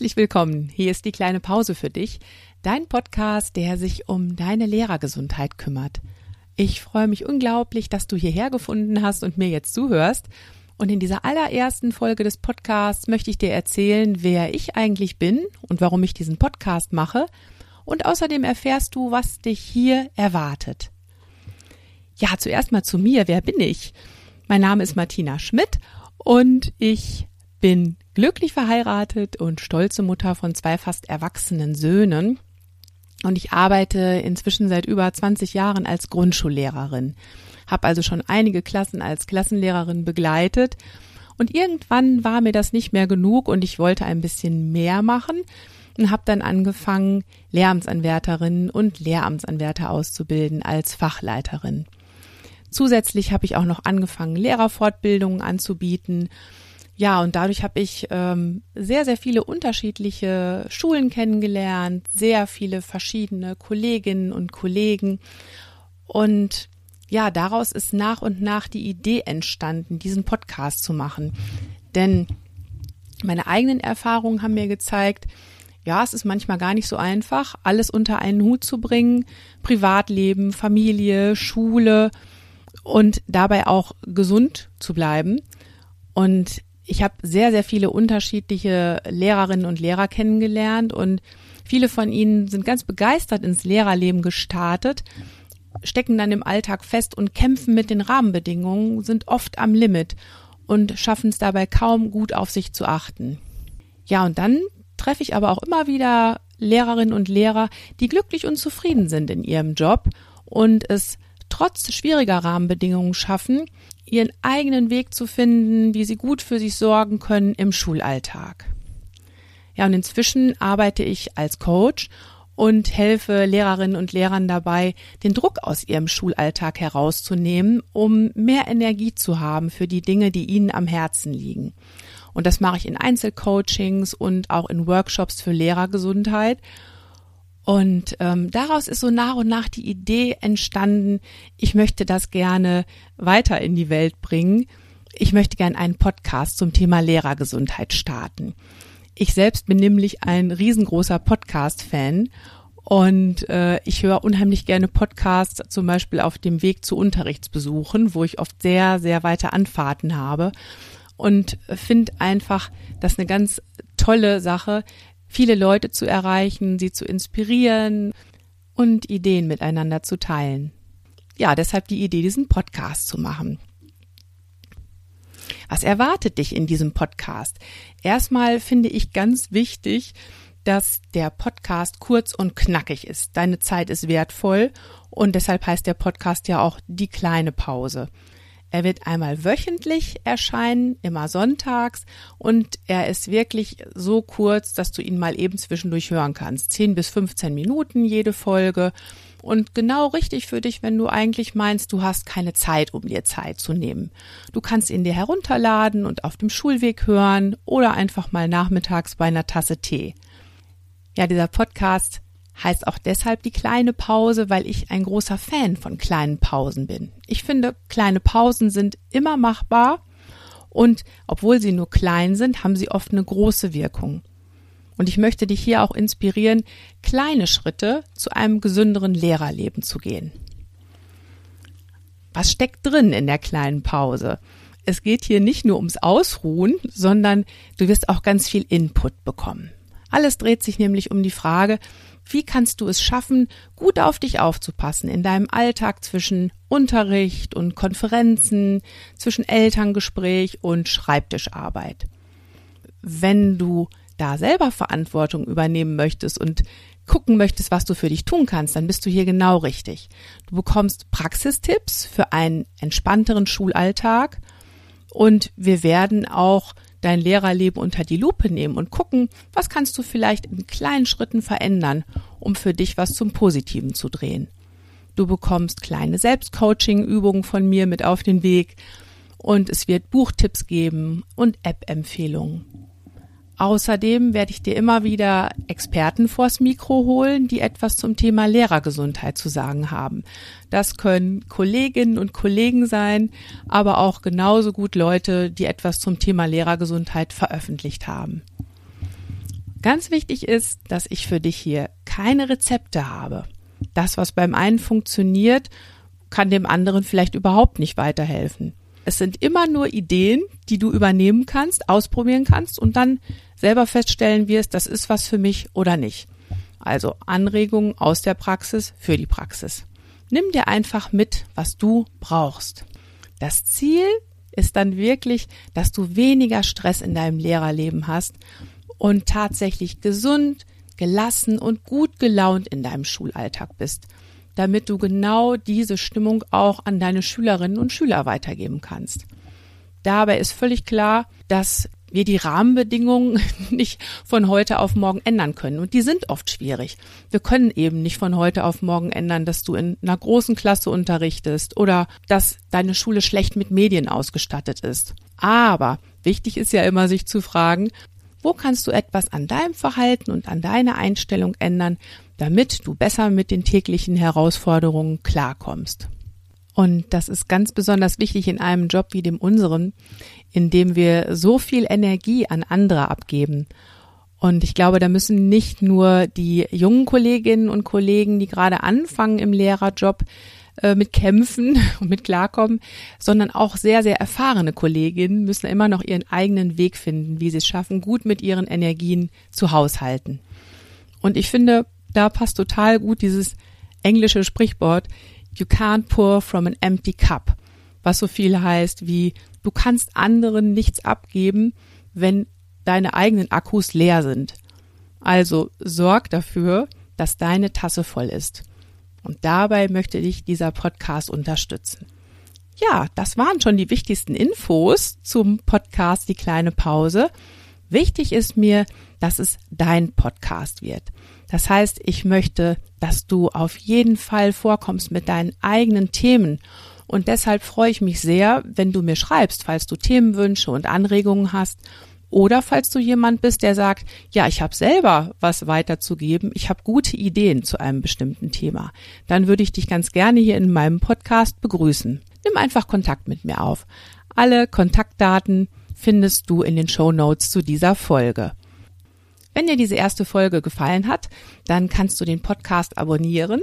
Herzlich willkommen. Hier ist die kleine Pause für dich, dein Podcast, der sich um deine Lehrergesundheit kümmert. Ich freue mich unglaublich, dass du hierher gefunden hast und mir jetzt zuhörst. Und in dieser allerersten Folge des Podcasts möchte ich dir erzählen, wer ich eigentlich bin und warum ich diesen Podcast mache. Und außerdem erfährst du, was dich hier erwartet. Ja, zuerst mal zu mir. Wer bin ich? Mein Name ist Martina Schmidt und ich bin glücklich verheiratet und stolze Mutter von zwei fast erwachsenen Söhnen. Und ich arbeite inzwischen seit über 20 Jahren als Grundschullehrerin. Habe also schon einige Klassen als Klassenlehrerin begleitet. Und irgendwann war mir das nicht mehr genug und ich wollte ein bisschen mehr machen und habe dann angefangen, Lehramtsanwärterinnen und Lehramtsanwärter auszubilden als Fachleiterin. Zusätzlich habe ich auch noch angefangen, Lehrerfortbildungen anzubieten ja, und dadurch habe ich ähm, sehr, sehr viele unterschiedliche Schulen kennengelernt, sehr viele verschiedene Kolleginnen und Kollegen. Und ja, daraus ist nach und nach die Idee entstanden, diesen Podcast zu machen. Denn meine eigenen Erfahrungen haben mir gezeigt, ja, es ist manchmal gar nicht so einfach, alles unter einen Hut zu bringen. Privatleben, Familie, Schule und dabei auch gesund zu bleiben. Und ich habe sehr, sehr viele unterschiedliche Lehrerinnen und Lehrer kennengelernt und viele von ihnen sind ganz begeistert ins Lehrerleben gestartet, stecken dann im Alltag fest und kämpfen mit den Rahmenbedingungen, sind oft am Limit und schaffen es dabei kaum gut auf sich zu achten. Ja, und dann treffe ich aber auch immer wieder Lehrerinnen und Lehrer, die glücklich und zufrieden sind in ihrem Job und es trotz schwieriger Rahmenbedingungen schaffen, ihren eigenen Weg zu finden, wie sie gut für sich sorgen können im Schulalltag. Ja, und inzwischen arbeite ich als Coach und helfe Lehrerinnen und Lehrern dabei, den Druck aus ihrem Schulalltag herauszunehmen, um mehr Energie zu haben für die Dinge, die ihnen am Herzen liegen. Und das mache ich in Einzelcoachings und auch in Workshops für Lehrergesundheit. Und ähm, daraus ist so nach und nach die Idee entstanden, ich möchte das gerne weiter in die Welt bringen. Ich möchte gerne einen Podcast zum Thema Lehrergesundheit starten. Ich selbst bin nämlich ein riesengroßer Podcast-Fan und äh, ich höre unheimlich gerne Podcasts, zum Beispiel auf dem Weg zu Unterrichtsbesuchen, wo ich oft sehr, sehr weite Anfahrten habe und finde einfach das eine ganz tolle Sache, viele Leute zu erreichen, sie zu inspirieren und Ideen miteinander zu teilen. Ja, deshalb die Idee, diesen Podcast zu machen. Was erwartet dich in diesem Podcast? Erstmal finde ich ganz wichtig, dass der Podcast kurz und knackig ist. Deine Zeit ist wertvoll und deshalb heißt der Podcast ja auch die kleine Pause. Er wird einmal wöchentlich erscheinen, immer sonntags, und er ist wirklich so kurz, dass du ihn mal eben zwischendurch hören kannst. 10 bis 15 Minuten jede Folge. Und genau richtig für dich, wenn du eigentlich meinst, du hast keine Zeit, um dir Zeit zu nehmen. Du kannst ihn dir herunterladen und auf dem Schulweg hören oder einfach mal nachmittags bei einer Tasse Tee. Ja, dieser Podcast heißt auch deshalb die kleine Pause, weil ich ein großer Fan von kleinen Pausen bin. Ich finde, kleine Pausen sind immer machbar und obwohl sie nur klein sind, haben sie oft eine große Wirkung. Und ich möchte dich hier auch inspirieren, kleine Schritte zu einem gesünderen Lehrerleben zu gehen. Was steckt drin in der kleinen Pause? Es geht hier nicht nur ums Ausruhen, sondern du wirst auch ganz viel Input bekommen. Alles dreht sich nämlich um die Frage, wie kannst du es schaffen, gut auf dich aufzupassen in deinem Alltag zwischen Unterricht und Konferenzen, zwischen Elterngespräch und Schreibtischarbeit? Wenn du da selber Verantwortung übernehmen möchtest und gucken möchtest, was du für dich tun kannst, dann bist du hier genau richtig. Du bekommst Praxistipps für einen entspannteren Schulalltag und wir werden auch dein Lehrerleben unter die Lupe nehmen und gucken, was kannst du vielleicht in kleinen Schritten verändern, um für dich was zum Positiven zu drehen. Du bekommst kleine Selbstcoaching-Übungen von mir mit auf den Weg und es wird Buchtipps geben und App-Empfehlungen. Außerdem werde ich dir immer wieder Experten vors Mikro holen, die etwas zum Thema Lehrergesundheit zu sagen haben. Das können Kolleginnen und Kollegen sein, aber auch genauso gut Leute, die etwas zum Thema Lehrergesundheit veröffentlicht haben. Ganz wichtig ist, dass ich für dich hier keine Rezepte habe. Das, was beim einen funktioniert, kann dem anderen vielleicht überhaupt nicht weiterhelfen. Es sind immer nur Ideen, die du übernehmen kannst, ausprobieren kannst und dann selber feststellen wirst, das ist was für mich oder nicht. Also Anregungen aus der Praxis für die Praxis. Nimm dir einfach mit, was du brauchst. Das Ziel ist dann wirklich, dass du weniger Stress in deinem Lehrerleben hast und tatsächlich gesund, gelassen und gut gelaunt in deinem Schulalltag bist, damit du genau diese Stimmung auch an deine Schülerinnen und Schüler weitergeben kannst. Dabei ist völlig klar, dass wir die Rahmenbedingungen nicht von heute auf morgen ändern können. Und die sind oft schwierig. Wir können eben nicht von heute auf morgen ändern, dass du in einer großen Klasse unterrichtest oder dass deine Schule schlecht mit Medien ausgestattet ist. Aber wichtig ist ja immer, sich zu fragen, wo kannst du etwas an deinem Verhalten und an deiner Einstellung ändern, damit du besser mit den täglichen Herausforderungen klarkommst. Und das ist ganz besonders wichtig in einem Job wie dem unseren, in dem wir so viel Energie an andere abgeben. Und ich glaube, da müssen nicht nur die jungen Kolleginnen und Kollegen, die gerade anfangen im Lehrerjob, äh, mit kämpfen und mit klarkommen, sondern auch sehr, sehr erfahrene Kolleginnen müssen immer noch ihren eigenen Weg finden, wie sie es schaffen, gut mit ihren Energien zu haushalten. Und ich finde, da passt total gut dieses englische Sprichwort, You can't pour from an empty cup, was so viel heißt wie du kannst anderen nichts abgeben, wenn deine eigenen Akkus leer sind. Also sorg dafür, dass deine Tasse voll ist. Und dabei möchte dich dieser Podcast unterstützen. Ja, das waren schon die wichtigsten Infos zum Podcast Die kleine Pause. Wichtig ist mir, dass es dein Podcast wird. Das heißt, ich möchte, dass du auf jeden Fall vorkommst mit deinen eigenen Themen. Und deshalb freue ich mich sehr, wenn du mir schreibst, falls du Themenwünsche und Anregungen hast. Oder falls du jemand bist, der sagt, ja, ich habe selber was weiterzugeben, ich habe gute Ideen zu einem bestimmten Thema, dann würde ich dich ganz gerne hier in meinem Podcast begrüßen. Nimm einfach Kontakt mit mir auf. Alle Kontaktdaten findest du in den Show Notes zu dieser Folge. Wenn dir diese erste Folge gefallen hat, dann kannst du den Podcast abonnieren.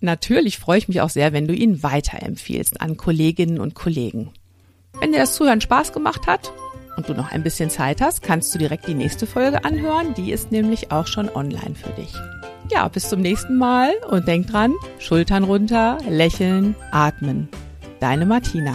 Natürlich freue ich mich auch sehr, wenn du ihn weiterempfiehlst an Kolleginnen und Kollegen. Wenn dir das Zuhören Spaß gemacht hat und du noch ein bisschen Zeit hast, kannst du direkt die nächste Folge anhören. Die ist nämlich auch schon online für dich. Ja, bis zum nächsten Mal und denk dran, Schultern runter, lächeln, atmen. Deine Martina.